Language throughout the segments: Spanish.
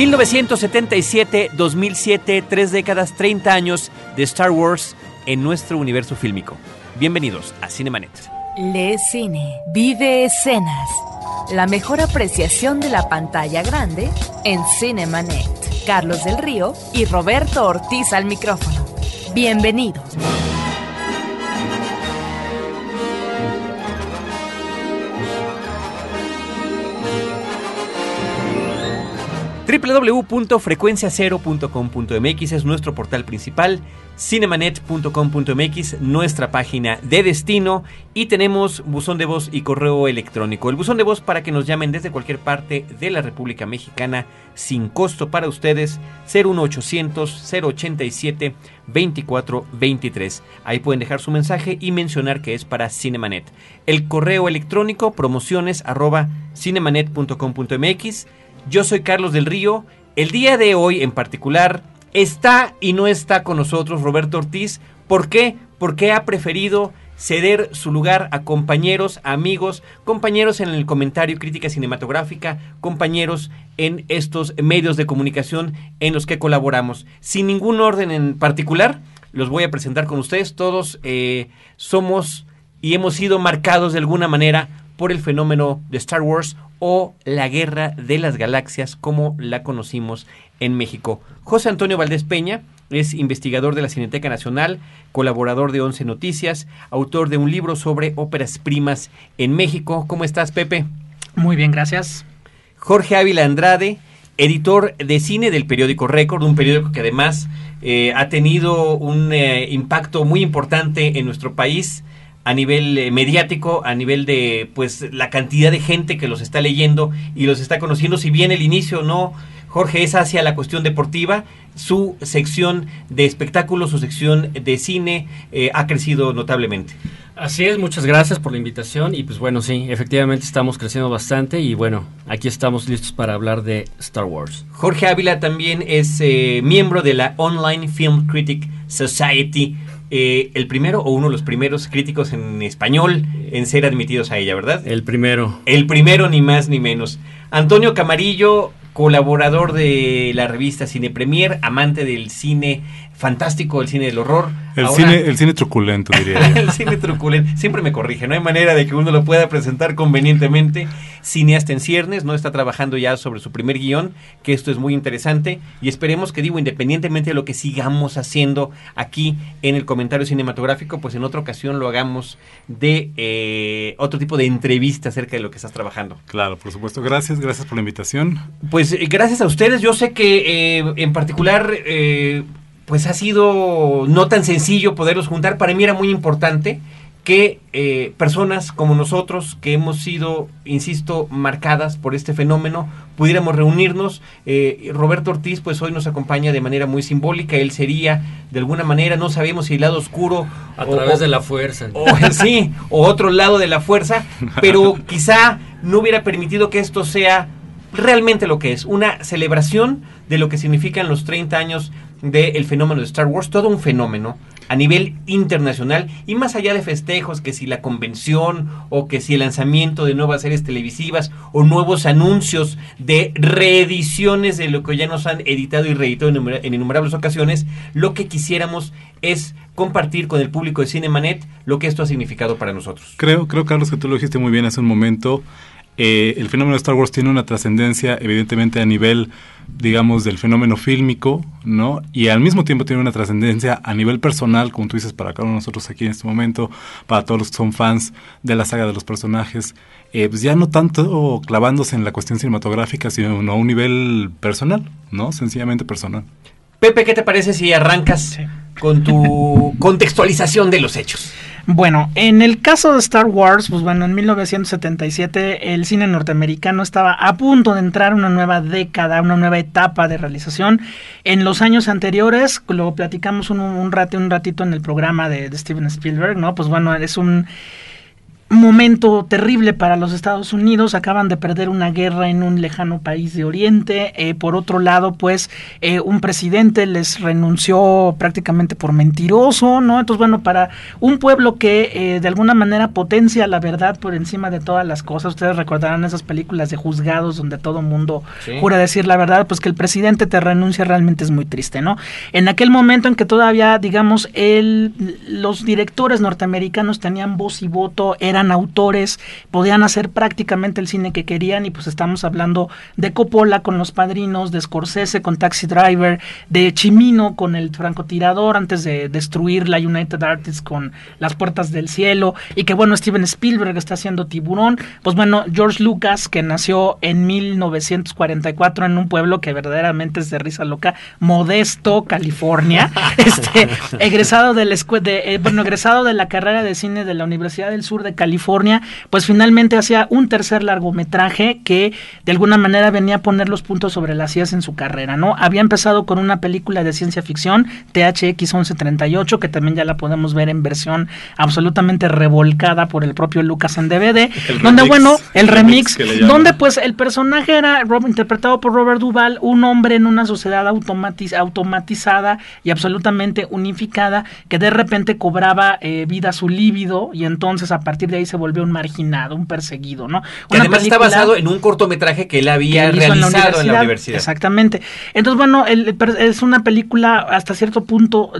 1977-2007, tres décadas, 30 años de Star Wars en nuestro universo fílmico. Bienvenidos a Cinemanet. Le Cine, vive escenas. La mejor apreciación de la pantalla grande en Cinemanet. Carlos del Río y Roberto Ortiz al micrófono. Bienvenidos. www.frecuenciacero.com.mx es nuestro portal principal, cinemanet.com.mx nuestra página de destino y tenemos buzón de voz y correo electrónico. El buzón de voz para que nos llamen desde cualquier parte de la República Mexicana sin costo para ustedes 01800 087 2423. Ahí pueden dejar su mensaje y mencionar que es para Cinemanet. El correo electrónico promociones arroba cinemanet.com.mx yo soy Carlos del Río. El día de hoy en particular está y no está con nosotros Roberto Ortiz. ¿Por qué? Porque ha preferido ceder su lugar a compañeros, amigos, compañeros en el comentario crítica cinematográfica, compañeros en estos medios de comunicación en los que colaboramos. Sin ningún orden en particular, los voy a presentar con ustedes. Todos eh, somos y hemos sido marcados de alguna manera por el fenómeno de Star Wars o la Guerra de las Galaxias como la conocimos en México. José Antonio Valdés Peña es investigador de la Cineteca Nacional, colaborador de Once Noticias, autor de un libro sobre óperas primas en México. ¿Cómo estás, Pepe? Muy bien, gracias. Jorge Ávila Andrade, editor de cine del periódico Récord, un periódico que además eh, ha tenido un eh, impacto muy importante en nuestro país a nivel eh, mediático, a nivel de pues la cantidad de gente que los está leyendo y los está conociendo, si bien el inicio no, Jorge, es hacia la cuestión deportiva, su sección de espectáculos, su sección de cine eh, ha crecido notablemente. Así es, muchas gracias por la invitación y pues bueno, sí, efectivamente estamos creciendo bastante y bueno, aquí estamos listos para hablar de Star Wars. Jorge Ávila también es eh, miembro de la Online Film Critic Society, eh, el primero o uno de los primeros críticos en español en ser admitidos a ella, ¿verdad? El primero. El primero, ni más ni menos. Antonio Camarillo, colaborador de la revista Cine Premier, amante del cine fantástico, el cine del horror. El, cine, el cine truculento, diría yo. el cine truculento. Siempre me corrige, no hay manera de que uno lo pueda presentar convenientemente. Cineasta en ciernes, no está trabajando ya sobre su primer guion, que esto es muy interesante. Y esperemos que, digo, independientemente de lo que sigamos haciendo aquí en el comentario cinematográfico, pues en otra ocasión lo hagamos de eh, otro tipo de entrevista acerca de lo que estás trabajando. Claro, por supuesto. Gracias, gracias por la invitación. Pues eh, gracias a ustedes. Yo sé que eh, en particular pues ha sido no tan sencillo poderlos juntar. Para mí era muy importante que eh, personas como nosotros, que hemos sido, insisto, marcadas por este fenómeno, pudiéramos reunirnos. Eh, Roberto Ortiz, pues hoy nos acompaña de manera muy simbólica. Él sería, de alguna manera, no sabemos si el lado oscuro. A través de la fuerza. O, sí, o otro lado de la fuerza, pero quizá no hubiera permitido que esto sea realmente lo que es, una celebración de lo que significan los 30 años del fenómeno de Star Wars, todo un fenómeno a nivel internacional y más allá de festejos, que si la convención o que si el lanzamiento de nuevas series televisivas o nuevos anuncios de reediciones de lo que ya nos han editado y reeditado en innumerables ocasiones, lo que quisiéramos es compartir con el público de Cinemanet lo que esto ha significado para nosotros. Creo, creo Carlos, que tú lo dijiste muy bien hace un momento. Eh, el fenómeno de Star Wars tiene una trascendencia evidentemente a nivel, digamos, del fenómeno fílmico, ¿no? Y al mismo tiempo tiene una trascendencia a nivel personal, como tú dices, para cada uno de nosotros aquí en este momento, para todos los que son fans de la saga de los personajes, eh, pues ya no tanto clavándose en la cuestión cinematográfica, sino a un nivel personal, ¿no? Sencillamente personal. Pepe, ¿qué te parece si arrancas con tu contextualización de los hechos? Bueno, en el caso de Star Wars, pues bueno, en 1977 el cine norteamericano estaba a punto de entrar una nueva década, una nueva etapa de realización. En los años anteriores, lo platicamos un, un, un ratito en el programa de Steven Spielberg, ¿no? Pues bueno, es un momento terrible para los Estados Unidos, acaban de perder una guerra en un lejano país de Oriente, eh, por otro lado, pues eh, un presidente les renunció prácticamente por mentiroso, ¿no? Entonces, bueno, para un pueblo que eh, de alguna manera potencia la verdad por encima de todas las cosas, ustedes recordarán esas películas de juzgados donde todo mundo jura decir la verdad, pues que el presidente te renuncia realmente es muy triste, ¿no? En aquel momento en que todavía, digamos, el, los directores norteamericanos tenían voz y voto, eran autores, podían hacer prácticamente el cine que querían y pues estamos hablando de Coppola con Los Padrinos, de Scorsese con Taxi Driver, de Chimino con El francotirador antes de destruir la United Artists con Las Puertas del Cielo y que bueno, Steven Spielberg está haciendo Tiburón, pues bueno, George Lucas que nació en 1944 en un pueblo que verdaderamente es de risa loca, Modesto, California, este egresado de la de, eh, bueno, egresado de la carrera de cine de la Universidad del Sur de California California, pues finalmente hacía un tercer largometraje que de alguna manera venía a poner los puntos sobre las IAS en su carrera, ¿no? Había empezado con una película de ciencia ficción, THX 1138, que también ya la podemos ver en versión absolutamente revolcada por el propio Lucas en DVD, donde bueno, el, remix, donde pues el personaje era interpretado por Robert Duval, un hombre en una sociedad automatizada y absolutamente unificada que de repente cobraba eh, vida su líbido y entonces a partir de ahí se volvió un marginado, un perseguido, ¿no? Que además está basado en un cortometraje que él había realizado en la, universidad. Exactamente. Entonces, bueno, es una película hasta cierto punto,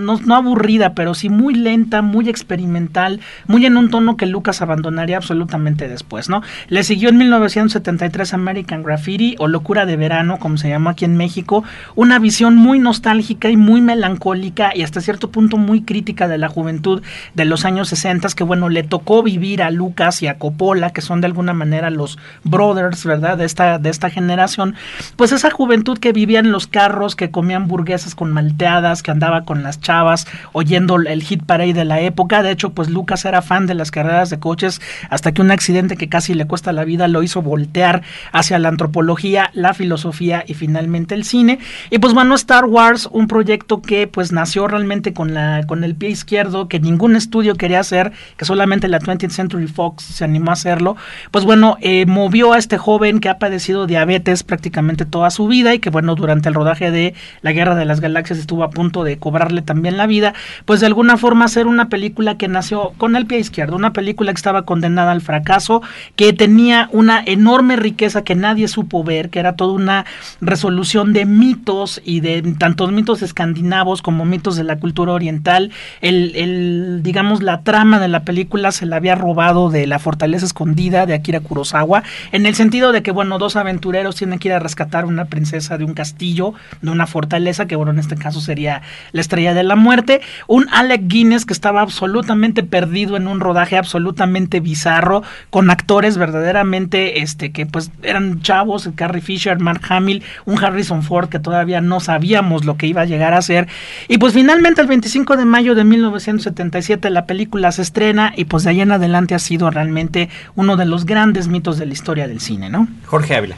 no, aburrida, pero sí muy lenta, muy experimental, muy en un tono que Lucas abandonaría absolutamente después, ¿no? Le siguió en 1973 American Graffiti o Locura de Verano, como se llamó aquí en México, una visión muy nostálgica y muy melancólica y hasta cierto punto muy crítica de la juventud de los años 60 que bueno, le tocó vivir a Lucas y a Coppola, que son de alguna manera los brothers, ¿verdad? De esta, de esta generación, pues esa juventud que vivía en los carros, que comían burguesas con malteadas, que andaba con las chavas, oyendo el hit parade de la época. De hecho, pues Lucas era fan de las carreras de coches, hasta que un accidente que casi le cuesta la vida lo hizo voltear hacia la antropología, la filosofía y finalmente el cine. Y pues bueno, Star Wars, un proyecto que pues nació realmente con la, con el pie izquierdo, que ningún estudio quería hacer, que solamente la 20th Century Fox se animó a hacerlo, pues bueno, eh, movió a este joven que ha padecido diabetes prácticamente toda su vida y que bueno, durante el rodaje de La Guerra de las Galaxias estuvo a punto de cobrarle también la vida, pues de alguna forma hacer una película que nació con el pie izquierdo, una película que estaba condenada al fracaso, que tenía una enorme riqueza que nadie supo ver, que era toda una resolución de mitos y de tantos mitos escandinavos como mitos de la cultura oriental, el, el digamos la trama de la película se la había robado de la fortaleza escondida de Akira Kurosawa, en el sentido de que, bueno, dos aventureros tienen que ir a rescatar una princesa de un castillo, de una fortaleza, que bueno, en este caso sería la estrella de la muerte, un Alec Guinness que estaba absolutamente perdido en un rodaje absolutamente bizarro, con actores verdaderamente, este, que pues eran chavos, Carrie Fisher, Mark Hamill, un Harrison Ford que todavía no sabíamos lo que iba a llegar a ser, y pues finalmente el 25 de mayo de 1977 la película se estrena y pues de ahí en adelante ha sido realmente uno de los grandes mitos de la historia del cine, ¿no? Jorge Ávila.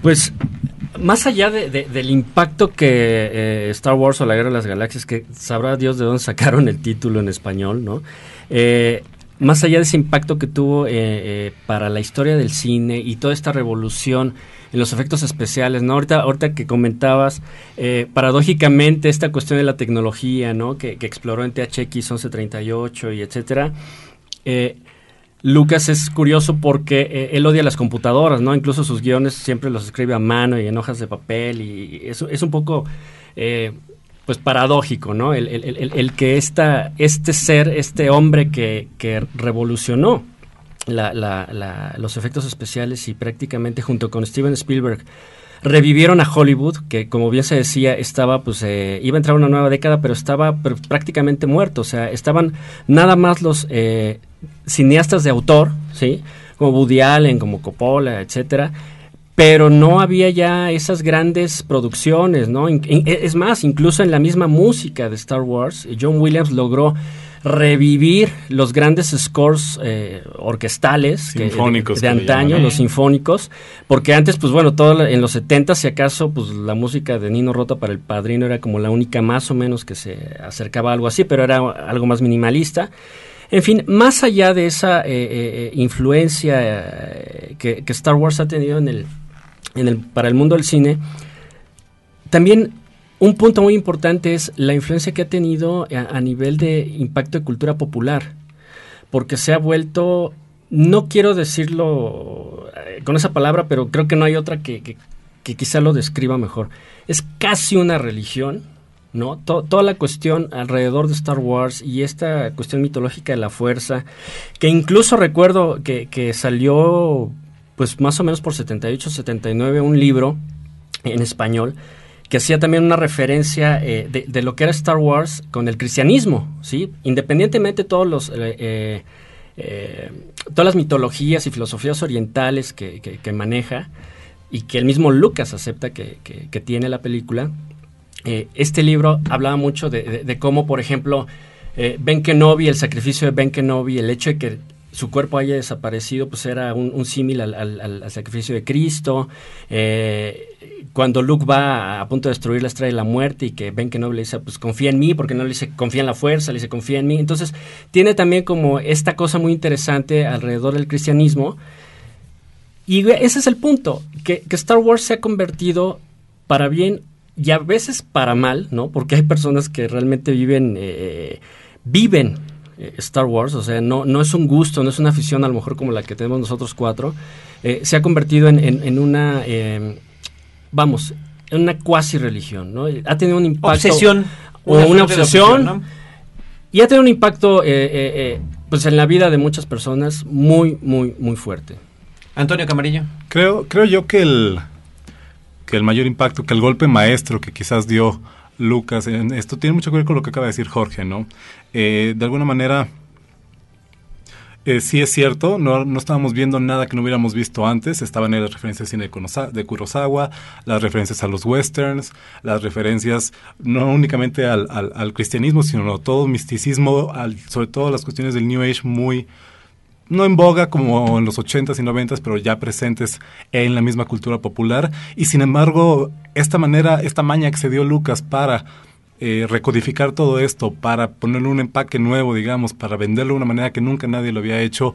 Pues más allá del impacto que eh, Star Wars o la Guerra de las Galaxias, que sabrá Dios de dónde sacaron el título en español, ¿no? Eh, más allá de ese impacto que tuvo eh, para la historia del cine y toda esta revolución en los efectos especiales, ¿no? Ahorita, ahorita que comentabas, paradójicamente, esta cuestión de la tecnología, ¿no? Que, que exploró en THX 1138 y etcétera, eh, Lucas es curioso porque eh, él odia las computadoras, ¿no? Incluso sus guiones siempre los escribe a mano y en hojas de papel y eso es un poco, eh, pues, paradójico, ¿no? El, que esta, este ser, este hombre que, revolucionó los efectos especiales y prácticamente junto con Steven Spielberg revivieron a Hollywood, que como bien se decía, estaba, pues, eh, iba a entrar una nueva década, pero estaba prácticamente muerto. O sea, estaban nada más los eh, cineastas de autor, ¿sí? Como Woody Allen, como Coppola, etcétera. Pero no había ya esas grandes producciones, ¿no? Es más, incluso en la misma música de Star Wars, John Williams logró revivir los grandes scores eh, orquestales de, antaño, los sinfónicos, porque antes, pues bueno, todo en los 70 si acaso, pues la música de Nino Rota para el Padrino era como la única más o menos que se acercaba a algo así, pero era algo más minimalista. En fin, más allá de esa eh, eh, influencia que, Star Wars ha tenido en el, en el, para el mundo del cine, también un punto muy importante es la influencia que ha tenido a, nivel de impacto de cultura popular, porque se ha vuelto, no quiero decirlo con esa palabra, pero creo que no hay otra que, que quizá lo describa mejor. Es casi una religión ¿no? toda la cuestión alrededor de Star Wars y esta cuestión mitológica de la fuerza, que incluso recuerdo que, salió pues más o menos por 78, 79 un libro en español que hacía también una referencia eh, de, lo que era Star Wars con el cristianismo, ¿sí? Independientemente de todos los... Eh, eh, todas las mitologías y filosofías orientales que, maneja y que el mismo Lucas acepta que, tiene la película, este libro hablaba mucho de, cómo, por ejemplo, Ben Kenobi, el sacrificio de Ben Kenobi, el hecho de que su cuerpo haya desaparecido, pues era un, símil al, sacrificio de Cristo. Eh, cuando Luke va a, punto de destruir la estrella de la muerte y que Ben Kenobi le dice, pues confía en mí, porque no le dice confía en la fuerza, le dice confía en mí. Entonces, tiene también como esta cosa muy interesante alrededor del cristianismo. Y ese es el punto, que, que Star Wars se ha convertido para bien y a veces para mal, ¿no? Porque hay personas que realmente viven, eh, viven eh, Star Wars, o sea, no, no es un gusto, no es una afición a lo mejor como la que tenemos nosotros cuatro, eh, se ha convertido en, en, una, vamos, en una cuasi religión, ¿no? Ha tenido un impacto... Obsesión. O una, obsesión. Y ha tenido un impacto, pues en la vida de muchas personas muy, muy, muy fuerte. Antonio Camarillo. Creo, creo yo que el que el mayor impacto, que el golpe maestro que quizás dio Lucas en esto tiene mucho que ver con lo que acaba de decir Jorge, ¿no? Eh, de alguna manera, eh, sí es cierto, no, no, estábamos viendo nada que no hubiéramos visto antes, estaban las referencias de cine de Kurosawa, las referencias a los westerns, las referencias no únicamente al, al, cristianismo, sino a todo misticismo, sobre todo las cuestiones del New Age muy no en boga como en los 80s y 90s, pero ya presentes en la misma cultura popular. Y sin embargo, esta manera, esta maña que se dio Lucas para eh, recodificar todo esto, para ponerle un empaque nuevo, digamos, para venderlo de una manera que nunca nadie lo había hecho,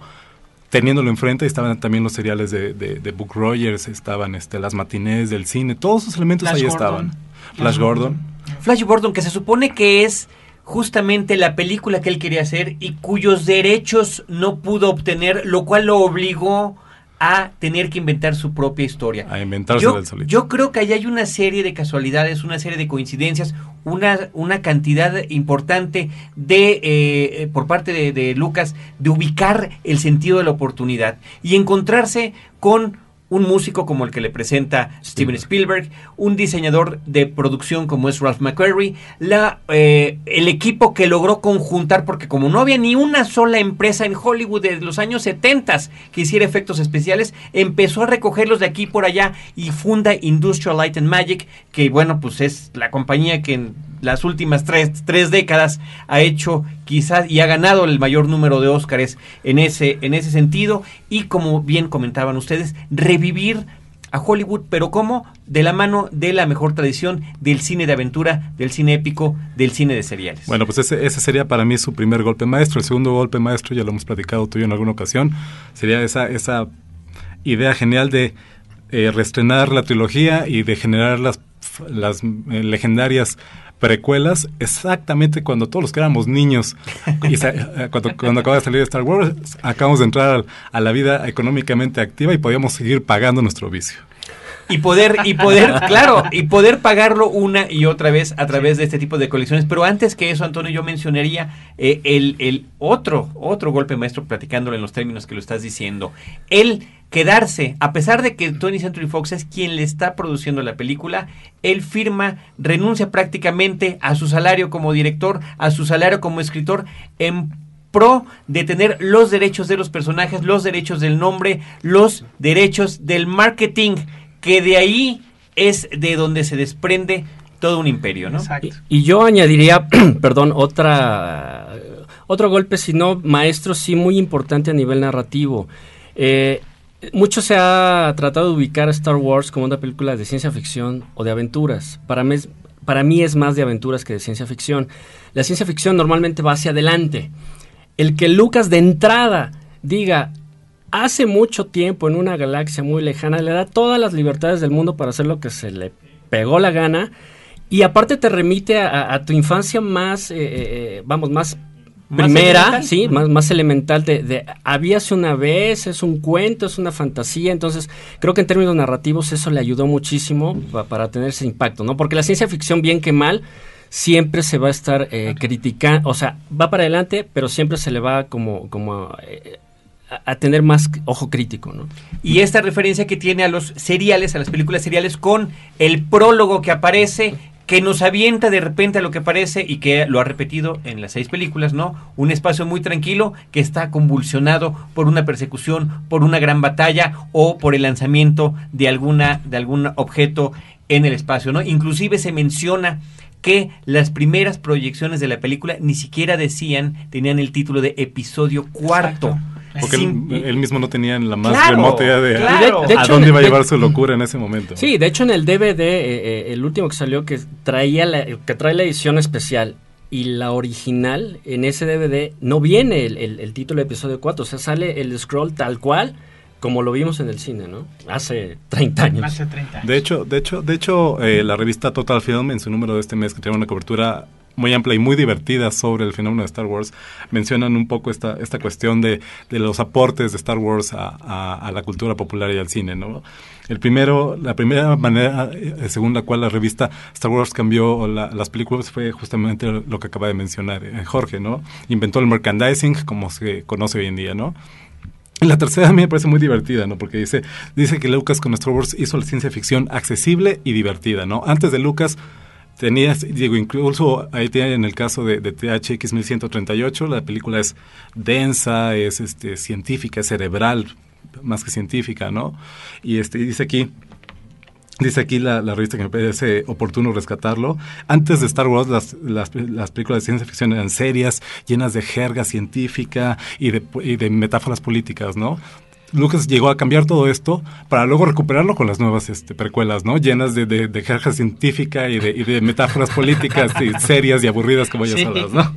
teniéndolo enfrente, estaban también los seriales de, de, Book Rogers, estaban este, las matinés del cine, todos esos elementos ahí estaban. Flash Gordon. Flash Gordon, que se supone que es justamente la película que él quería hacer y cuyos derechos no pudo obtener, lo cual lo obligó a tener que inventar su propia historia. A inventarse yo, del solito. Yo creo que ahí hay una serie de casualidades, una serie de coincidencias, una, una cantidad importante de, eh, por parte de, de Lucas, de ubicar el sentido de la oportunidad y encontrarse con un músico como el que le presenta Steven Spielberg, un diseñador de producción como es Ralph McQuarrie, la, eh, el equipo que logró conjuntar, porque como no había ni una sola empresa en Hollywood de los años 70 que hiciera efectos especiales, empezó a recogerlos de aquí por allá y funda Industrial Light and Magic, que bueno, pues es la compañía que las últimas tres, tres décadas ha hecho quizás y ha ganado el mayor número de Óscares en ese, en ese sentido y como bien comentaban ustedes, revivir a Hollywood, pero como de la mano de la mejor tradición del cine de aventura, del cine épico, del cine de seriales. Bueno, pues ese, ese sería para mí su primer golpe maestro. El segundo golpe maestro, ya lo hemos platicado tú y yo en alguna ocasión, sería esa, esa idea genial de eh, reestrenar la trilogía y de generar las, las eh, legendarias precuelas exactamente cuando todos los que éramos niños, y eh, cuando, cuando acaba de salir Star Wars, acabamos de entrar a la vida económicamente activa y podíamos seguir pagando nuestro vicio y poder y poder claro y poder pagarlo una y otra vez a través de este tipo de colecciones. Pero antes que eso Antonio yo mencionaría eh, el, el otro otro golpe maestro platicándolo en los términos que lo estás diciendo. El quedarse, a pesar de que Tony Century Fox es quien le está produciendo la película, él firma, renuncia prácticamente a su salario como director, a su salario como escritor, en pro de tener los derechos de los personajes, los derechos del nombre, los derechos del marketing, que de ahí es de donde se desprende todo un imperio, ¿no? Exacto. Y, yo añadiría, perdón, otra otro golpe, si no maestro, sí muy importante a nivel narrativo. Eh, mucho se ha tratado de ubicar a Star Wars como una película de ciencia ficción o de aventuras. Para mí, para mí es más de aventuras que de ciencia ficción. La ciencia ficción normalmente va hacia adelante. el que Lucas de entrada diga, hace mucho tiempo en una galaxia muy lejana, le da todas las libertades del mundo para hacer lo que se le pegó la gana. Y aparte te remite a, tu infancia más, eh, eh, eh, vamos, más primera, sí, más, más elemental de, de habíase una vez, es un cuento, es una fantasía, entonces creo que en términos narrativos eso le ayudó muchísimo para tener ese impacto, ¿no? Porque la ciencia ficción, bien que mal, siempre se va a estar criticando, o sea, va para adelante, pero siempre se le va como, como a tener más ojo crítico, ¿no? Y esta referencia que tiene a los seriales, a las películas seriales, con el prólogo que aparece, que nos avienta de repente a lo que parece y que lo ha repetido en las seis películas, ¿no? Un espacio muy tranquilo que está convulsionado por una persecución, por una gran batalla o por el lanzamiento de alguna de algún objeto en el espacio, ¿no? Inclusive se menciona que las primeras proyecciones de la película ni siquiera decían, tenían el título de episodio cuarto. Porque él, mismo no tenía la más remota idea de, a dónde iba a llevar su locura en ese momento. Sí, de hecho en el DVD, eh, eh, el último que salió que traía la, que trae la edición especial y la original, en ese DVD no viene el, título de episodio 4, o sea, sale el scroll tal cual como lo vimos en el cine, ¿no? Hace 30 años. Hace 30 años. De hecho, de hecho, de hecho eh, la revista Total Film en su número de este mes que tiene una cobertura muy amplia y muy divertida sobre el fenómeno de Star Wars, mencionan un poco esta, esta cuestión de, de los aportes de Star Wars a, a, la cultura popular y al cine, ¿no? El primero, la primera manera eh, según la cual la revista Star Wars cambió las películas fue justamente lo que acaba de mencionar eh, Jorge, ¿no? Inventó el merchandising como se conoce hoy en día, ¿no? La tercera a mí me parece muy divertida, ¿no? Porque dice, dice que Lucas con Star Wars hizo la ciencia ficción accesible y divertida, ¿no? Antes de Lucas tenías, digo, incluso ahí en el caso de, de, THX 1138, la película es densa, es este, científica, es cerebral, más que científica, ¿no? Y este, dice aquí, Dice aquí la, revista que me parece oportuno rescatarlo. Antes de Star Wars, las, las, las, películas de ciencia ficción eran serias, llenas de jerga científica y de, y de metáforas políticas, ¿no? Lucas llegó a cambiar todo esto para luego recuperarlo con las nuevas este, precuelas, ¿no? Llenas de, de, jerga científica y de, y de metáforas políticas y serias y aburridas como ya sabes, ¿no?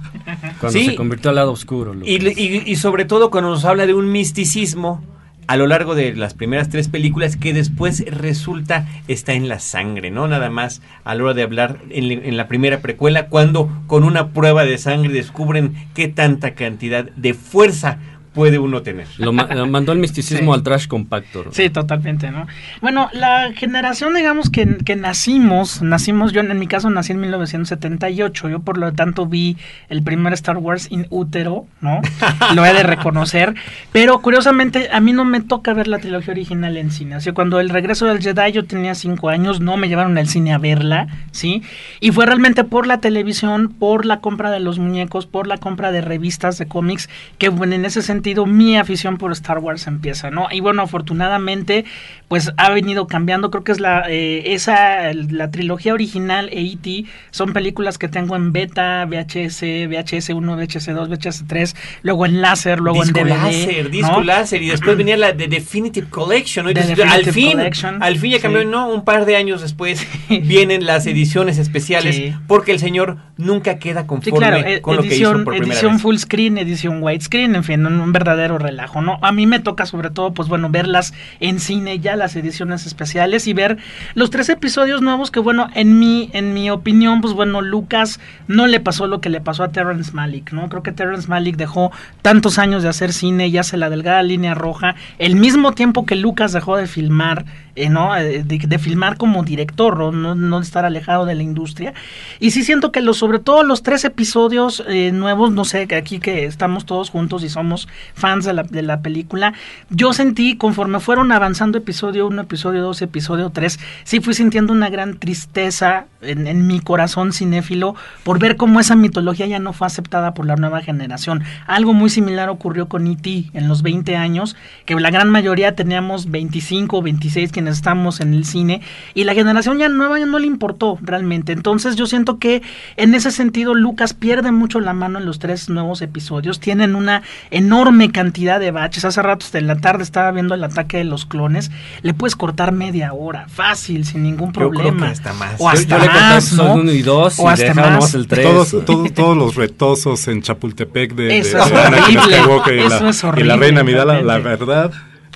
Cuando se convirtió al lado oscuro. Y, y, y, sobre todo cuando nos habla de un misticismo a lo largo de las primeras tres películas que después resulta está en la sangre, ¿no? Nada más a la hora de hablar en, en la primera precuela, cuando con una prueba de sangre descubren qué tanta cantidad de fuerza puede uno tener. Lo, mandó el misticismo al trash compacto. Sí, totalmente, ¿no? Bueno, la generación, digamos, que, que, nacimos, nacimos, yo en mi caso nací en 1978, yo por lo tanto vi el primer Star Wars in útero, ¿no? lo he de reconocer, pero curiosamente a mí no me toca ver la trilogía original en cine, así cuando el regreso del Jedi yo tenía cinco años, no me llevaron al cine a verla, ¿sí? Y fue realmente por la televisión, por la compra de los muñecos, por la compra de revistas de cómics, que bueno, en ese sentido mi afición por Star Wars empieza, ¿no? Y bueno, afortunadamente, pues ha venido cambiando. Creo que es la eh, esa la trilogía original E.T. son películas que tengo en beta, VHS, VHS 1, VHS 2, VHS 3, luego en láser, luego en DVD. Láser, disco láser y después venía la de Definitive Collection. al fin, al fin ya cambió, no, un par de años después vienen las ediciones especiales porque el señor nunca queda conforme con lo que hizo por edición full screen, edición widescreen, en fin, un verdadero relajo, ¿no? A mí me toca sobre todo, pues bueno, verlas en cine ya, las ediciones especiales y ver los tres episodios nuevos que, bueno, en mi, en mi opinión, pues bueno, Lucas no le pasó lo que le pasó a Terrence Malick, ¿no? Creo que Terrence Malick dejó tantos años de hacer cine y hace la delgada línea roja, el mismo tiempo que Lucas dejó de filmar eh, ¿no? Eh, de, filmar como director, ¿no? ¿no? estar alejado de la industria. Y sí siento que los, sobre todo los tres episodios eh, nuevos, no sé, aquí que estamos todos juntos y somos fans de la, de la película, yo sentí conforme fueron avanzando episodio 1, episodio 2, episodio 3, sí fui sintiendo una gran tristeza en, en mi corazón cinéfilo por ver cómo esa mitología ya no fue aceptada por la nueva generación. Algo muy similar ocurrió con E.T. en los 20 años, que la gran mayoría teníamos 25 o 26 que estamos en el cine y la generación ya nueva ya no le importó realmente. Entonces yo siento que en ese sentido Lucas pierde mucho la mano en los tres nuevos episodios. Tienen una enorme enorme cantidad de baches. Hace rato en la tarde estaba viendo el ataque de los clones. Le puedes cortar media hora, fácil, sin ningún problema. hasta más. O hasta yo, yo más, le ¿no? uno y dos O y hasta más. el tres. Todos, todos, todos los retosos en Chapultepec de, Eso de es horrible. Skywalker y, Eso la, es y la horrible, reina Amidala, la verdad,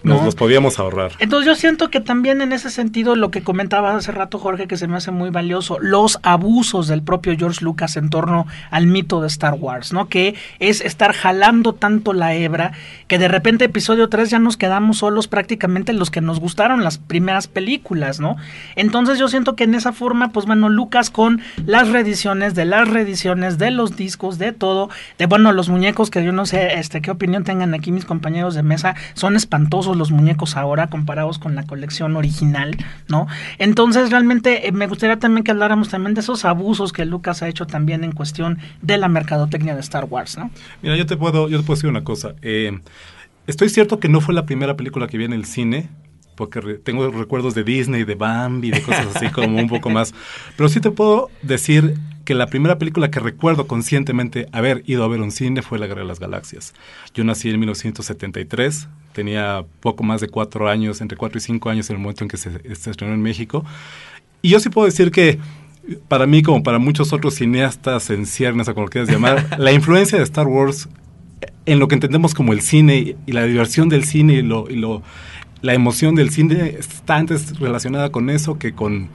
nos No. los podíamos ahorrar. Entonces yo siento que también en ese sentido lo que comentaba hace rato Jorge que se me hace muy valioso, los abusos del propio George Lucas en torno al mito de Star Wars, ¿no? Que es estar jalando tanto la hebra que de repente episodio 3 ya nos quedamos solos prácticamente los que nos gustaron las primeras películas, ¿no? Entonces yo siento que en esa forma, pues bueno, Lucas con las reediciones de las reediciones de los discos, de todo, de bueno, los muñecos que yo no sé, este, qué opinión tengan aquí mis compañeros de mesa, son espantosos los muñecos ahora comparados con la colección original, ¿no? Entonces realmente eh, me gustaría también que habláramos también de esos abusos que Lucas ha hecho también en cuestión de la mercadotecnia de Star Wars, ¿no? Mira, yo te puedo, yo te puedo decir una cosa. Eh, estoy cierto que no fue la primera película que vi en el cine, porque re- tengo recuerdos de Disney, de Bambi, de cosas así como un poco más. Pero sí te puedo decir que la primera película que recuerdo conscientemente haber ido a ver un cine fue La Guerra de las Galaxias. Yo nací en 1973, tenía poco más de cuatro años, entre cuatro y cinco años en el momento en que se, se estrenó en México. Y yo sí puedo decir que para mí, como para muchos otros cineastas en ciernes, o como lo quieras llamar, la influencia de Star Wars en lo que entendemos como el cine y la diversión del cine y, lo, y lo, la emoción del cine está antes relacionada con eso que con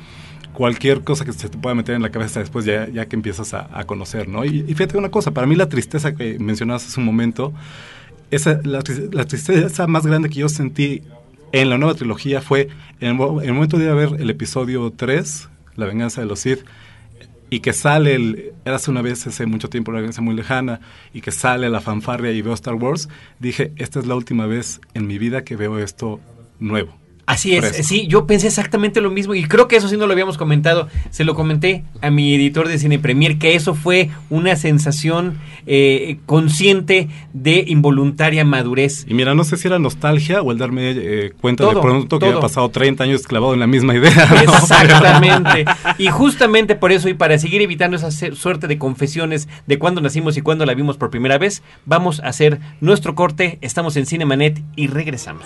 cualquier cosa que se te pueda meter en la cabeza después ya, ya que empiezas a, a conocer, ¿no? Y, fíjate una cosa, para mí la tristeza que mencionabas hace un momento, esa, la, la tristeza más grande que yo sentí en la nueva trilogía fue en el, en el momento de ir a ver el episodio 3, La venganza de los Sith, y que sale el hace una vez hace mucho tiempo una venganza muy lejana y que sale la fanfarria y veo Star Wars dije esta es la última vez en mi vida que veo esto nuevo Así es, Fresco. sí, yo pensé exactamente lo mismo y creo que eso sí no lo habíamos comentado. Se lo comenté a mi editor de Cine Premier que eso fue una sensación eh, consciente de involuntaria madurez. y mira no sé si era nostalgia o el darme eh, cuenta Todo, de pronto que todo. había pasado 30 años clavado en la misma idea ¿no? Exactamente. Y justamente por eso y para seguir evitando esa suerte de confesiones de cuándo nacimos y cuándo la vimos por primera vez, vamos a hacer nuestro corte. Estamos en Cinemanet y regresamos.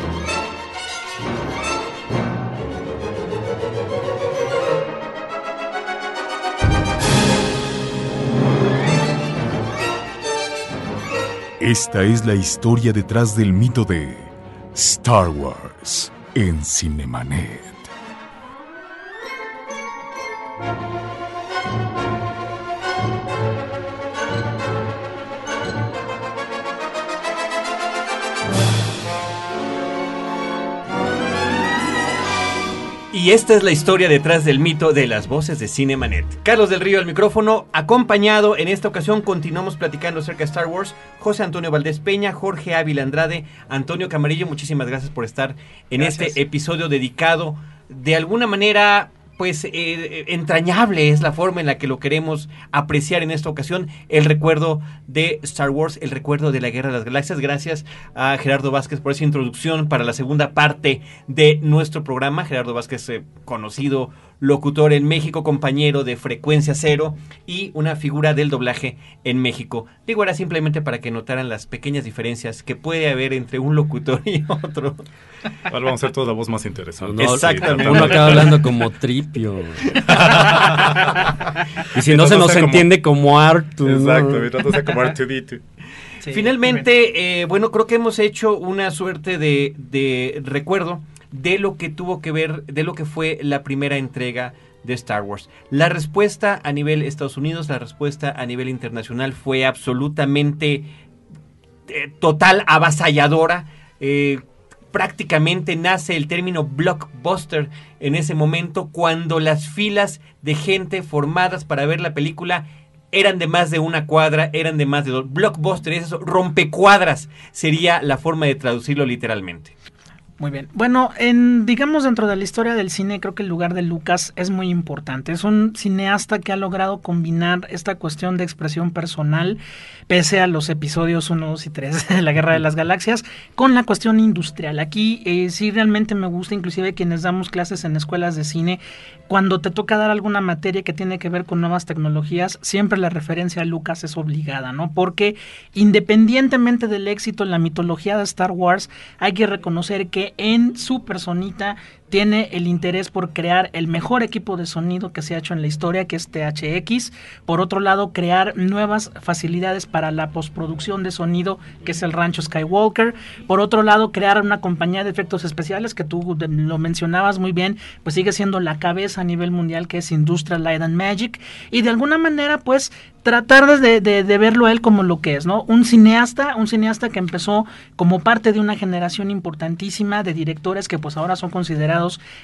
Esta es la historia detrás del mito de Star Wars en Cinemanet. Y esta es la historia detrás del mito de las voces de Cinemanet. Carlos del Río al micrófono, acompañado en esta ocasión continuamos platicando acerca de Star Wars. José Antonio Valdés Peña, Jorge Ávila Andrade, Antonio Camarillo, muchísimas gracias por estar en Gracias. este episodio dedicado de alguna manera pues eh, eh, entrañable es la forma en la que lo queremos apreciar en esta ocasión, el recuerdo de Star Wars, el recuerdo de la Guerra de las Galaxias. Gracias a Gerardo Vázquez por esa introducción para la segunda parte de nuestro programa. Gerardo Vázquez, eh, conocido locutor en México, compañero de Frecuencia Cero y una figura del doblaje en México. Digo, era simplemente para que notaran las pequeñas diferencias que puede haber entre un locutor y otro. ahora vamos a hacer toda la voz más interesante No, Exactamente. Uno acaba hablando como tripio. y si no se no nos como- entiende como Artu. ¿no? exacto mientras no sea como R2D2 Sí, Finalmente, eh, bueno, creo que hemos hecho una suerte de, de recuerdo de lo que tuvo que ver, de lo que fue la primera entrega de Star Wars. La respuesta a nivel Estados Unidos, la respuesta a nivel internacional fue absolutamente eh, total, avasalladora. Eh, prácticamente nace el término blockbuster en ese momento cuando las filas de gente formadas para ver la película eran de más de una cuadra, eran de más de dos. Blockbuster es eso, rompecuadras sería la forma de traducirlo literalmente. Muy bien. Bueno, en, digamos dentro de la historia del cine, creo que el lugar de Lucas es muy importante. Es un cineasta que ha logrado combinar esta cuestión de expresión personal, pese a los episodios 1, 2 y 3 de la Guerra de las Galaxias, con la cuestión industrial. Aquí eh, sí realmente me gusta, inclusive quienes damos clases en escuelas de cine, cuando te toca dar alguna materia que tiene que ver con nuevas tecnologías, siempre la referencia a Lucas es obligada, ¿no? Porque independientemente del éxito en la mitología de Star Wars, hay que reconocer que en su personita tiene el interés por crear el mejor equipo de sonido que se ha hecho en la historia, que es THX. Por otro lado, crear nuevas facilidades para la postproducción de sonido, que es el Rancho Skywalker. Por otro lado, crear una compañía de efectos especiales, que tú lo mencionabas muy bien, pues sigue siendo la cabeza a nivel mundial, que es Industrial Light and Magic. Y de alguna manera, pues tratar de, de, verlo él como lo que es, ¿no? Un cineasta, un cineasta que empezó como parte de una generación importantísima de directores que pues ahora son considerados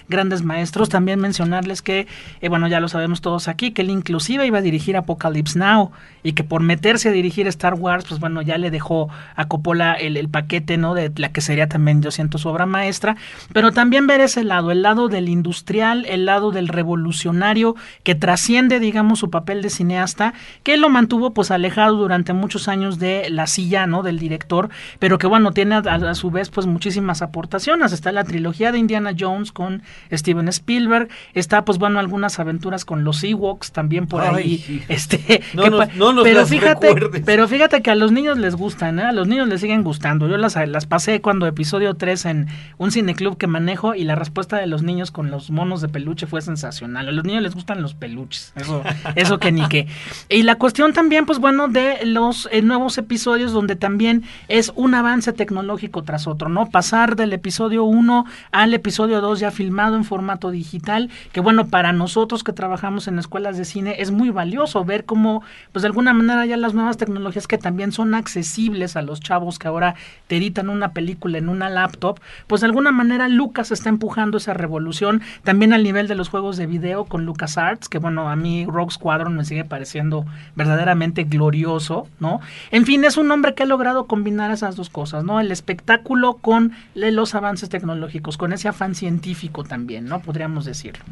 grandes maestros. También mencionarles que, eh, bueno, ya lo sabemos todos aquí, que él inclusive iba a dirigir Apocalypse Now y que por meterse a dirigir Star Wars, pues bueno, ya le dejó a Coppola el, paquete, ¿no? De la que sería también, yo siento, su obra maestra. Pero también ver ese lado, el lado del industrial, el lado del revolucionario que trasciende, digamos, su papel de cineasta que lo mantuvo pues alejado durante muchos años de la silla, ¿no? Del director, pero que bueno, tiene a, su vez pues muchísimas aportaciones. Está la trilogía de Indiana Jones con Steven Spielberg, está pues bueno algunas aventuras con los Ewoks también por ahí. Este, no, nos, pero fíjate, pero fíjate que a los niños les gustan, ¿eh? A los niños les siguen gustando. Yo las, las pasé cuando episodio 3 en un cineclub que manejo y la respuesta de los niños con los monos de peluche fue sensacional. A los niños les gustan los peluches. Eso, eso que ni qué. Y la cuestión también, pues bueno, de los eh, nuevos episodios donde también es un avance tecnológico tras otro, ¿no? Pasar del episodio 1 al episodio 2 ya filmado en formato digital, que bueno, para nosotros que trabajamos en escuelas de cine es muy valioso ver cómo, pues de alguna manera ya las nuevas tecnologías que también son accesibles a los chavos que ahora te editan una película en una laptop, pues de alguna manera Lucas está empujando esa revolución también al nivel de los juegos de video con LucasArts, que bueno, a mí Rogue Squadron me sigue pareciendo verdaderamente glorioso, ¿no? En fin, es un hombre que ha logrado combinar esas dos cosas, ¿no? El espectáculo con los avances tecnológicos, con ese afán científico también, ¿no? Podríamos decirlo.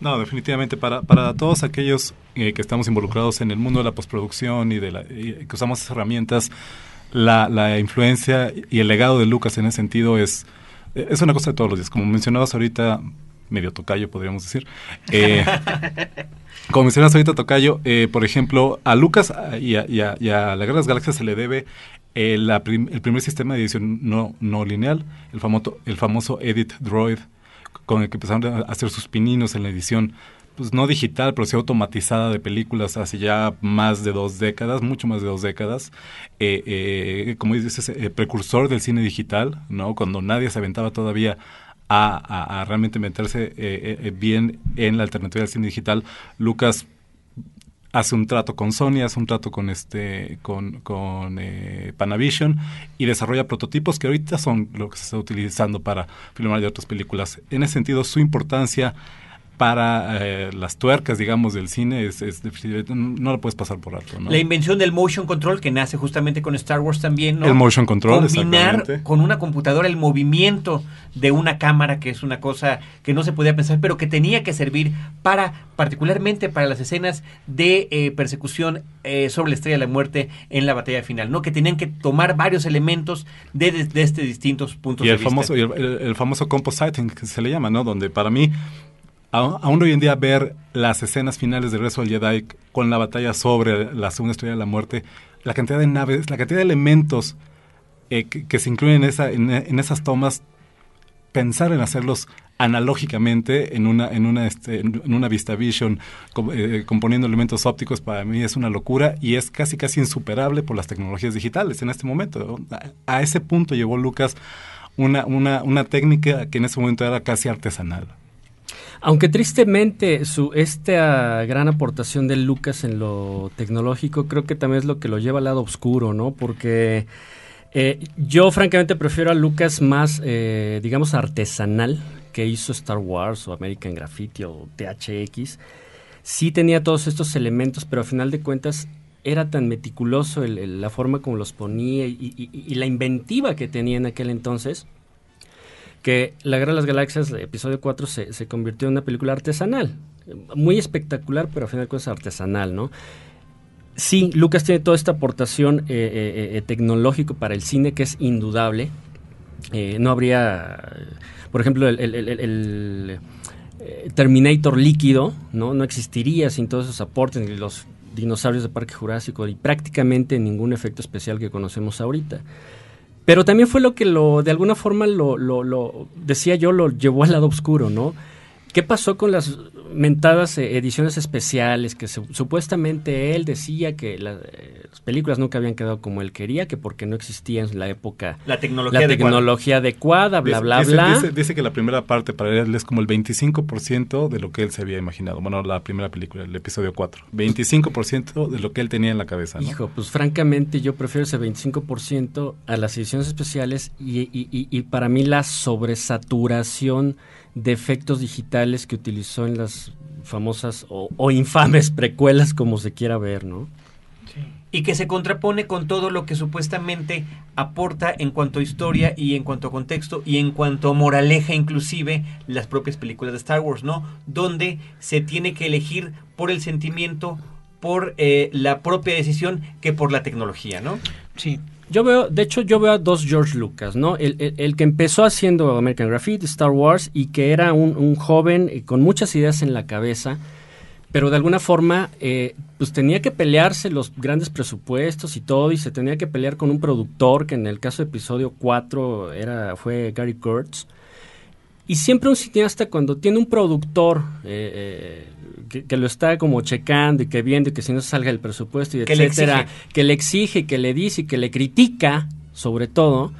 No, definitivamente para, para todos aquellos eh, que estamos involucrados en el mundo de la postproducción y de la, que usamos esas herramientas, la, la influencia y el legado de Lucas en ese sentido es, es una cosa de todos los días. Como mencionabas ahorita, medio tocayo podríamos decir. Eh, Como mencionas ahorita, Tocayo, eh, por ejemplo, a Lucas y a, la Guerra de las Galaxias se le debe eh, el primer sistema de edición no, no lineal, el famoso, el famoso Edit Droid, con el que empezaron a hacer sus pininos en la edición, pues no digital, pero sí automatizada de películas hace ya más de dos décadas, mucho más de dos décadas. Eh, como dices, precursor del cine digital, ¿no? Cuando nadie se aventaba todavía a, realmente meterse eh, eh, eh, bien en la alternativa del cine digital. Lucas hace un trato con Sony, hace un trato con este con, con Panavision y desarrolla prototipos que ahorita son lo que se está utilizando para filmar de otras películas. En ese sentido, su importancia para eh, las tuercas, digamos, del cine, es, no lo puedes pasar por alto. La invención del motion control, que nace justamente con Star Wars también, ¿no? El motion control, Combinar con una computadora el movimiento de una cámara, que es una cosa que no se podía pensar, pero que tenía que servir para, particularmente para las escenas de eh, persecución eh, sobre la Estrella de la Muerte en la batalla final, ¿no? Que tenían que tomar varios elementos de, de, este distintos puntos y de el Famoso, el, el famoso compositing, que se le llama, ¿no? Donde para mí aún hoy en día ver las escenas finales de Rezo del Jedi con la batalla sobre la segunda estrella de la muerte, la cantidad de naves, la cantidad de elementos eh, que, se incluyen en, esa, esas tomas, pensar en hacerlos analógicamente en una en este, vista vision eh, componiendo elementos ópticos para mí es una locura y es casi casi insuperable por las tecnologías digitales en este momento. A, ese punto llevó Lucas una, una, una técnica que en ese momento era casi artesanal Aunque tristemente su esta gran aportación de Lucas en lo tecnológico creo que también es lo que lo lleva al lado oscuro, ¿no? Porque eh, yo francamente prefiero a Lucas más, eh, digamos, artesanal que hizo Star Wars o American Graffiti o THX. Sí tenía todos estos elementos, pero a final de cuentas era tan meticuloso la forma como los ponía y, la inventiva que tenía en aquel entonces que La Guerra de las Galaxias, episodio 4, se, se convirtió en una película artesanal. Muy espectacular, pero al final de artesanal, ¿no? Sí, Lucas tiene toda esta aportación eh, eh, eh, para el cine que es indudable. no habría, por ejemplo, el, Terminator líquido, ¿no? No existiría sin todos esos aportes, ni los dinosaurios de Parque Jurásico y prácticamente ningún efecto especial que conocemos ahorita. Pero también fue lo que lo, de alguna forma lo, lo, lo decía yo, lo llevó al lado oscuro, ¿no? ¿Qué pasó con las mentadas eh, ediciones especiales que supuestamente él decía que eh, las películas nunca habían quedado como él quería, que porque no existía en la época la tecnología, la tecnología adecuada, bla, bla, bla. Dice, que la primera parte para él es como el 25% de lo que él se había imaginado. Bueno, la primera película, el episodio 4. 25% de lo que él tenía en la cabeza. ¿no? Hijo, pues francamente yo prefiero ese 25% a las ediciones especiales y, y, y, y para mí la sobresaturación de efectos digitales que utilizó en las famosas o, infames precuelas, como se quiera ver, ¿no? y que se contrapone con todo lo que supuestamente aporta en cuanto a historia y en cuanto a contexto y en cuanto a moraleja inclusive las propias películas de Star Wars, ¿no? Donde se tiene que elegir por el sentimiento, por eh, la propia decisión que por la tecnología, ¿no? Sí. Yo veo, de hecho, yo veo a dos George Lucas, ¿no? El, el, que empezó haciendo American Graffiti, Star Wars, y que era un, un joven eh, con muchas ideas en la cabeza, pero de alguna forma, eh, pues tenía que pelearse los grandes presupuestos y todo, y se tenía que pelear con un productor, que en el caso de episodio 4 era, fue Gary Kurtz. Y siempre un cineasta cuando tiene un productor eh, que, lo está como checando y que viendo y que si no salga el presupuesto y etcétera, que le exige, que le dice y que le critica, sobre todo,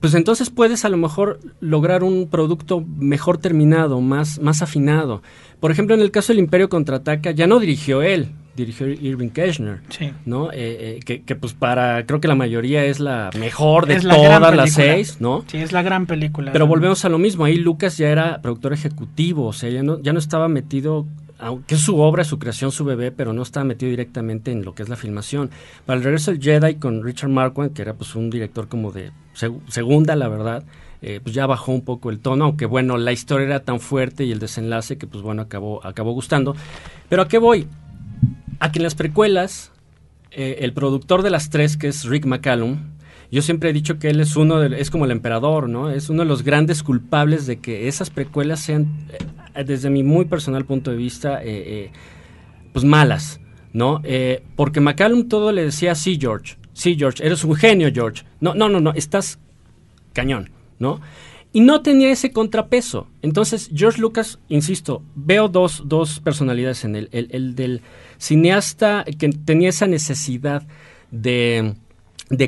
pues entonces puedes a lo mejor lograr un producto mejor terminado, más, más afinado. Por ejemplo, en el caso del Imperio Contraataca, ya no dirigió él, dirigió Irving Kirchner, ¿no? Eh, eh, que, pues para, creo que la mayoría es la mejor de todas las seis, ¿no? Sí, es la gran película. Pero volvemos a lo mismo, ahí Lucas ya era productor ejecutivo, o sea, ya no, ya no estaba metido aunque es su obra, su creación, su bebé, pero no estaba metido directamente en lo que es la filmación. Para el regreso del Jedi con Richard Marquand, que era pues un director como de segunda, la verdad, eh, pues ya bajó un poco el tono, aunque bueno, la historia era tan fuerte y el desenlace que pues bueno, acabó, acabó gustando. Pero ¿a qué voy? A en las precuelas, eh, el productor de las tres, que es Rick McCallum, yo siempre he dicho que él es uno de, es como el emperador, ¿no? Es uno de los grandes culpables de que esas precuelas sean, eh, desde mi muy personal punto de vista, eh, pues malas, ¿no? porque McCallum todo le decía, sí, George, sí, George, eres un genio, George. No, no, no, no, estás cañón, ¿no? Y no tenía ese contrapeso. Entonces, George Lucas, insisto, veo dos, dos personalidades en él. El, del cineasta que tenía esa necesidad de,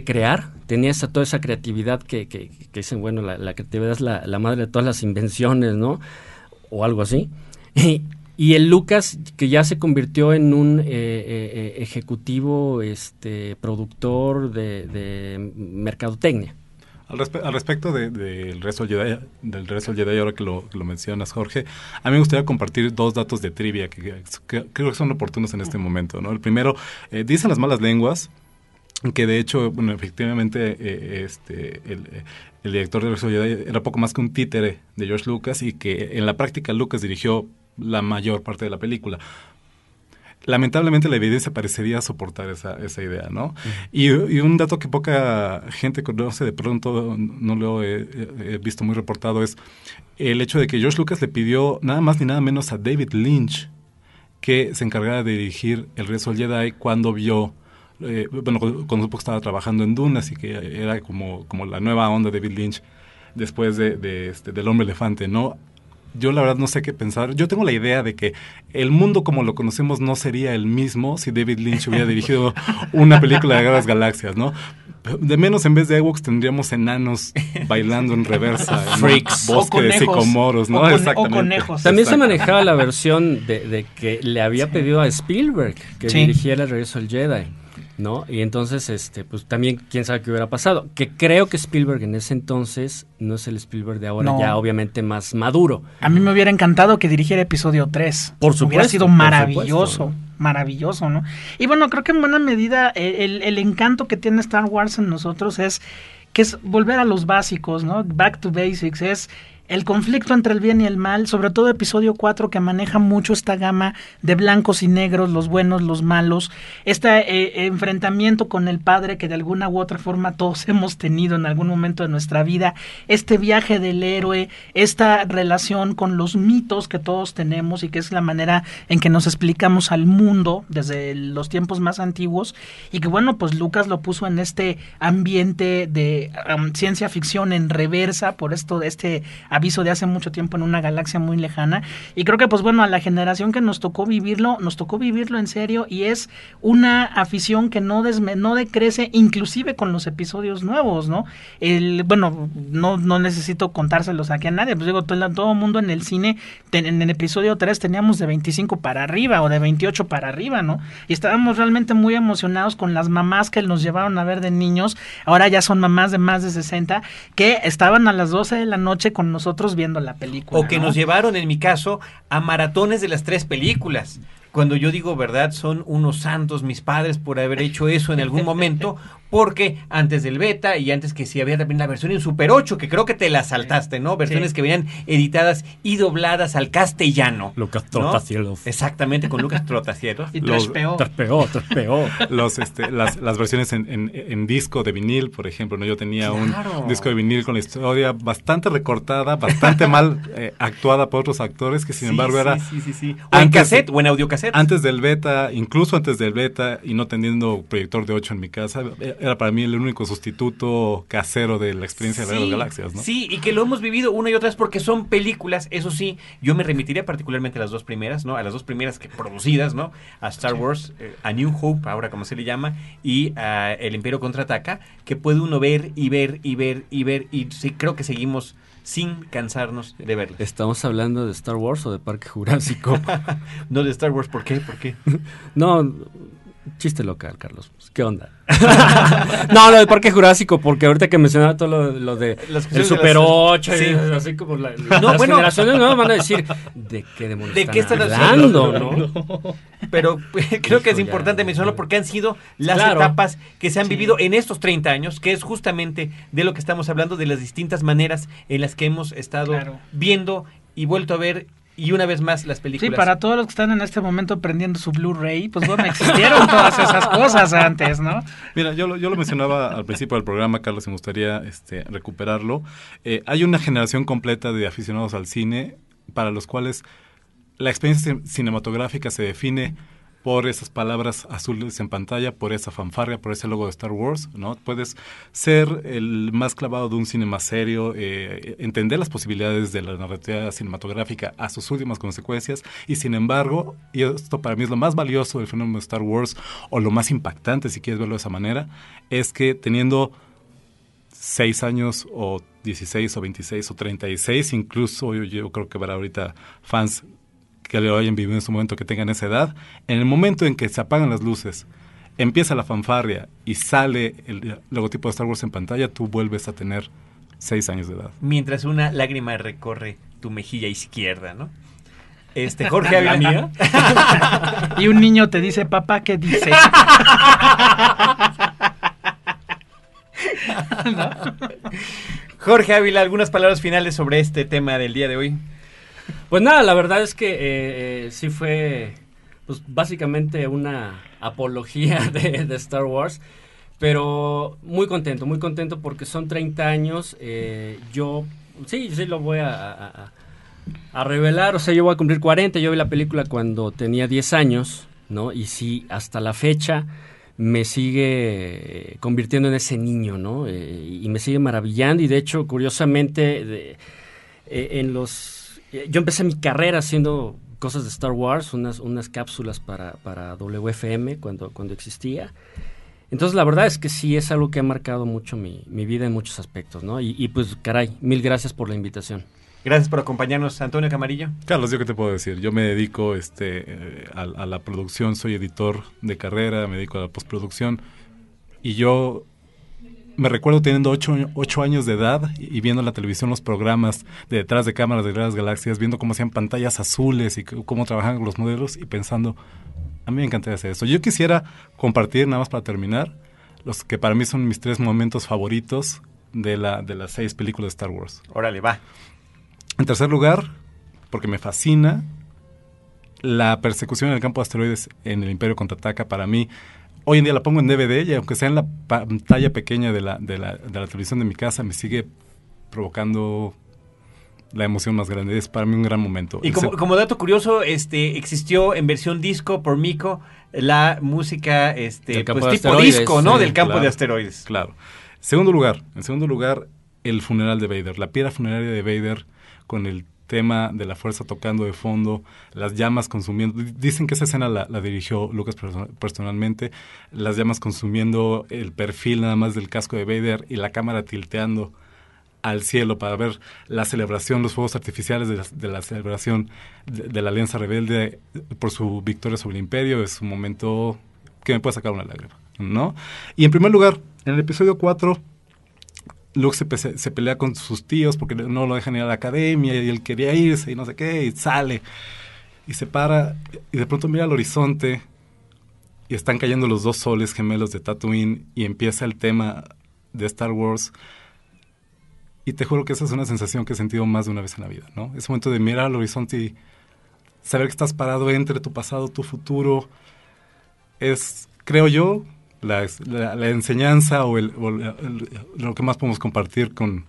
crear, tenía esa, toda esa creatividad que, que, dicen, bueno, la, creatividad es la, madre de todas las invenciones, ¿no? O algo así. Y, el Lucas, que ya se convirtió en un eh, eh, eh, ejecutivo, este, productor de, de mercadotecnia. Al, respecto del de, resto del Jedi, del resto Jedi, ahora que lo, que lo, mencionas, Jorge, a mí me gustaría compartir dos datos de trivia que, creo que son oportunos en este momento. ¿no? El primero, eh, dicen las malas lenguas que de hecho, bueno, efectivamente, eh, este, el, el, director de Resto Jedi era poco más que un títere de George Lucas y que en la práctica Lucas dirigió la mayor parte de la película lamentablemente la evidencia parecería soportar esa, esa idea, ¿no? y, un dato que poca gente conoce, de pronto no lo he, visto muy reportado, es el hecho de que George Lucas le pidió nada más ni nada menos a David Lynch que se encargara de dirigir El Rezo del Jedi cuando vio... Eh, bueno, cuando supo que estaba trabajando en Dune, así que era como, como la nueva onda de David Lynch después de, de este, del hombre elefante, ¿no? Yo la verdad no sé qué pensar. Yo tengo la idea de que el mundo como lo conocemos no sería el mismo si David Lynch hubiera dirigido una película de las galaxias, ¿no? De menos en vez de Ewoks tendríamos enanos bailando en reversa. en un Freaks. Bosque O de conejos. sicomoros, ¿no? O con- o Exactamente. conejos. También se manejaba la versión de, de que le había pedido a Spielberg que Sí. dirigiera el regreso del Jedi, ¿no? Y entonces, este, pues también quién sabe qué hubiera pasado. Que creo que Spielberg en ese entonces no es el Spielberg de ahora, No. ya obviamente más maduro. A mí me hubiera encantado que dirigiera episodio 3. Por Hubiera supuesto, sido por maravilloso. supuesto. Maravilloso, ¿no? Y bueno, creo que en buena medida eh, el, el encanto que tiene Star Wars en nosotros es que es volver a los básicos, ¿no? Back to basics, es el conflicto entre el bien y el mal, sobre todo episodio 4 que maneja mucho esta gama de blancos y negros, los buenos, los malos, este eh, enfrentamiento con el padre que de alguna u otra forma todos hemos tenido en algún momento de nuestra vida, este viaje del héroe, esta relación con los mitos que todos tenemos y que es la manera en que nos explicamos al mundo desde los tiempos más antiguos y que bueno, pues Lucas lo puso en este ambiente de um, ciencia ficción en reversa por esto de este aviso de hace mucho tiempo en una galaxia muy lejana y creo que pues bueno, a la generación que nos tocó vivirlo, nos tocó vivirlo en serio y es una afición que no desme no decrece inclusive con los episodios nuevos, ¿no? El bueno, no no necesito contárselos aquí a nadie, pues digo, todo, todo mundo en el cine en el episodio 3 teníamos de 25 para arriba o de 28 para arriba, ¿no? Y estábamos realmente muy emocionados con las mamás que nos llevaron a ver de niños, ahora ya son mamás de más de 60 que estaban a las 12 de la noche con nosotros viendo la película. O que ¿no? nos llevaron, en mi caso, a maratones de las tres películas. Cuando yo digo verdad, son unos santos mis padres por haber hecho eso en algún momento, porque antes del beta y antes que sí había también la versión en Super 8, que creo que te la saltaste, ¿no? Versiones Sí. que venían editadas y dobladas al castellano. Lucas ¿no? Trotacielos. Exactamente, con Lucas Trotacielos. y Los- 3PO. Traspeó, traspeó. Los, este, las, las versiones en, en- en disco de vinil, por ejemplo, ¿no? Yo tenía Claro. un disco de vinil con la historia bastante recortada, bastante mal eh, actuada por otros actores, que sin Sí, embargo era Sí, sí, sí. O en cassette o en audiocassette. antes del beta, incluso antes del beta, y no teniendo proyector de 8 en mi casa, eh, era para mí el único sustituto casero de la experiencia de las galaxias, ¿no? Sí, y que lo hemos vivido una y otra vez porque son películas, eso sí, yo me remitiría particularmente a las dos primeras, ¿no? A las dos primeras que producidas, ¿no? A Star Wars, eh, a New Hope, ahora como se le llama, y a El Imperio Contraataca, que puede uno ver y ver y ver y ver, y sí, creo que seguimos sin cansarnos de verlas. ¿Estamos hablando de Star Wars o de Parque Jurásico? No de Star Wars, ¿por qué? ¿Por qué? No, chiste local, Carlos. Pues, ¿Qué onda? no, lo de Parque Jurásico, porque ahorita que mencionaba todo lo, lo de el de Super las- 8, y sí. así como la- No, las bueno. generaciones nuevas van a decir, ¿de qué demonios ¿De qué están hablando? hablando? ¿no? Pero creo que es importante ya. mencionarlo porque han sido las Claro. etapas que se han vivido en estos 30 años, que es justamente de lo que estamos hablando, de las distintas maneras en las que hemos estado Claro. viendo y vuelto a ver y una vez más las Sí, películas. para todos los que están en este momento prendiendo su Blu-ray, pues bueno, existieron todas esas cosas antes, ¿no? Mira, yo, lo- yo lo mencionaba al principio del programa, Carlos, y me gustaría este, recuperarlo. Eh, hay una generación completa de aficionados al cine para los cuales la experiencia cin- cinematográfica se define por esas palabras azules en pantalla, por esa fanfarria, por ese logo de Star Wars, ¿no? Puedes ser el más clavado de un cine más serio, eh, entender las posibilidades de la narrativa cinematográfica a sus últimas consecuencias, y sin embargo, y esto para mí es lo más valioso del fenómeno de Star Wars, o lo más impactante, si quieres verlo de esa manera, es que teniendo 6 años o 16 o 26 o 36, incluso yo, yo creo que habrá ahorita fans que lo hayan vivido en su momento que tengan esa edad, en el momento en que se apagan las luces, empieza la fanfarria y sale el logotipo de Star Wars en pantalla, tú vuelves a tener 6 años de edad. Mientras una lágrima recorre tu mejilla izquierda, ¿no? Este, Jorge ¿La Ávila. mía? Y un niño te dice, papá, ¿qué dice? Jorge Ávila, algunas palabras finales sobre este tema del día de hoy. Pues nada, la verdad es que eh, eh, sí fue pues básicamente una apología de, Star Wars, pero muy contento, muy contento porque son 30 años, eh, yo sí, sí lo voy a, a- revelar, o sea, yo voy a cumplir 40, yo vi la película cuando tenía 10 años, ¿no? Y sí, hasta la fecha me sigue convirtiendo en ese niño, ¿no? Eh, y me sigue maravillando y de hecho, curiosamente, de- eh, en los yo empecé mi carrera haciendo cosas de Star Wars, unas, unas cápsulas para, para WFM cuando, cuando existía. Entonces, la verdad es que sí es algo que ha marcado mucho mi, mi vida en muchos aspectos, ¿no? Y, y, pues, caray, mil gracias por la invitación. Gracias por acompañarnos, Antonio Camarillo. Carlos, ¿yo qué te puedo decir? Yo me dedico este, eh, a, a, la producción, soy editor de carrera, me dedico a la postproducción. Y yo me recuerdo teniendo ocho, ocho años de edad y, y, viendo en la televisión los programas de detrás de cámaras de las galaxias, viendo cómo hacían pantallas azules y cómo trabajaban los modelos y pensando, a mí me encantaría hacer eso. Yo quisiera compartir, nada más para terminar, los que para mí son mis tres momentos favoritos de, la, de las seis películas de Star Wars. Órale, va. En tercer lugar, porque me fascina, la persecución en el campo de asteroides en el Imperio Contraataca para mí. Hoy en día la pongo en DVD y aunque sea en la pantalla pequeña de la, de la, de la televisión de mi casa, me sigue provocando la emoción más grande. Es para mí un gran momento. Y como, como, dato curioso, este existió en versión disco por Mico la música este pues, tipo disco, ¿no? Sí, Del campo claro, de asteroides. Claro. Segundo lugar, en segundo lugar, el funeral de Vader, la piedra funeraria de Vader con el tema de la fuerza tocando de fondo, las llamas consumiendo. Dicen que esa escena la, dirigió Lucas personalmente, las llamas consumiendo el perfil nada más del casco de Vader y la cámara tilteando al cielo para ver la celebración, los fuegos artificiales de la, celebración de, de, la Alianza Rebelde por su victoria sobre el Imperio. Es un momento que me puede sacar una lágrima, ¿no? Y en primer lugar, en el episodio 4, Luke se, se, pelea con sus tíos porque no lo dejan ir a la academia y él quería irse y no sé qué, y sale y se para y de pronto mira al horizonte y están cayendo los dos soles gemelos de Tatooine y empieza el tema de Star Wars y te juro que esa es una sensación que he sentido más de una vez en la vida, ¿no? Ese momento de mirar al horizonte y saber que estás parado entre tu pasado, tu futuro, es, creo yo, la, la, la enseñanza o, el, lo que más podemos compartir con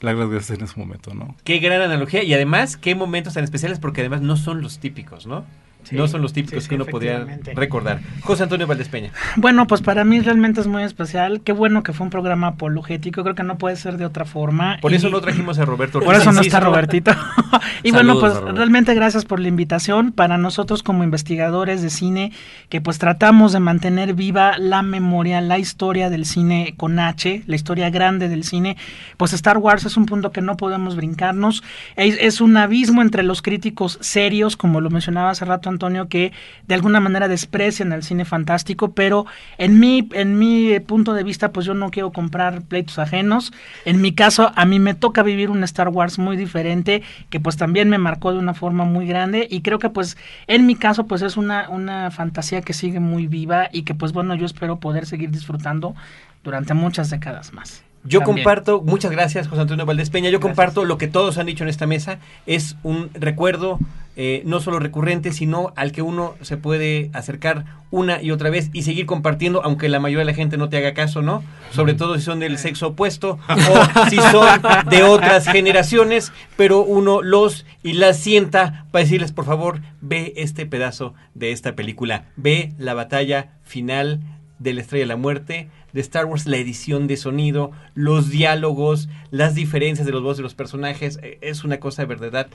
las gracias en ese momento, ¿no? Qué gran analogía y además, qué momentos tan especiales porque además no son los típicos, ¿no? Sí, no son los típicos sí, sí, que uno podría recordar. José Antonio Valdés Peña. Bueno, pues para mí realmente es muy especial. Qué bueno que fue un programa apologético. Creo que no puede ser de otra forma. Por y... eso no trajimos a Roberto. Por eso no está Robertito. y Saludos, bueno, pues realmente gracias por la invitación. Para nosotros como investigadores de cine, que pues tratamos de mantener viva la memoria, la historia del cine con H, la historia grande del cine, pues Star Wars es un punto que no podemos brincarnos. Es, es un abismo entre los críticos serios, como lo mencionaba hace rato Antonio, que de alguna manera desprecian el cine fantástico, pero en mi, en mi punto de vista, pues yo no quiero comprar pleitos ajenos. En mi caso, a mí me toca vivir un Star Wars muy diferente, que pues también me marcó de una forma muy grande, y creo que pues en mi caso, pues es una, una fantasía que sigue muy viva y que pues bueno, yo espero poder seguir disfrutando durante muchas décadas más. Yo También. comparto, muchas gracias José Antonio Valdés Peña, yo gracias. comparto lo que todos han dicho en esta mesa, es un recuerdo eh, no solo recurrente, sino al que uno se puede acercar una y otra vez y seguir compartiendo, aunque la mayoría de la gente no te haga caso, ¿no? Sobre todo si son del sexo opuesto o si son de otras generaciones, pero uno los y las sienta para decirles, por favor, ve este pedazo de esta película, ve la batalla final de la Estrella de la Muerte, de Star Wars, la edición de sonido, los diálogos, las diferencias de los voces de los personajes, es una cosa de verdad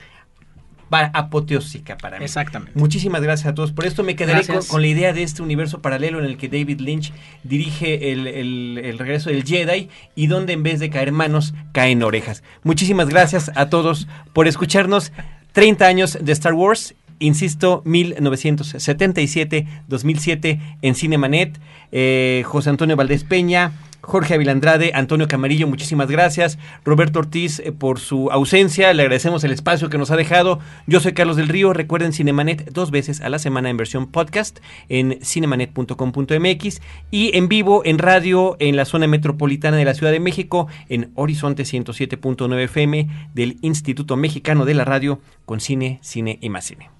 apoteósica para mí. Exactamente. Muchísimas gracias a todos. Por esto me quedaré con, con, la idea de este universo paralelo en el que David Lynch dirige el, el, el, regreso del Jedi y donde en vez de caer manos, caen orejas. Muchísimas gracias a todos por escucharnos. 30 años de Star Wars insisto, 1977-2007 en Cinemanet. Eh, José Antonio Valdés Peña, Jorge Avilandrade, Antonio Camarillo, muchísimas gracias. Roberto Ortiz eh, por su ausencia, le agradecemos el espacio que nos ha dejado. Yo soy Carlos del Río, recuerden Cinemanet dos veces a la semana en versión podcast en cinemanet.com.mx y en vivo en radio en la zona metropolitana de la Ciudad de México en Horizonte 107.9 FM del Instituto Mexicano de la Radio con cine, cine y más cine.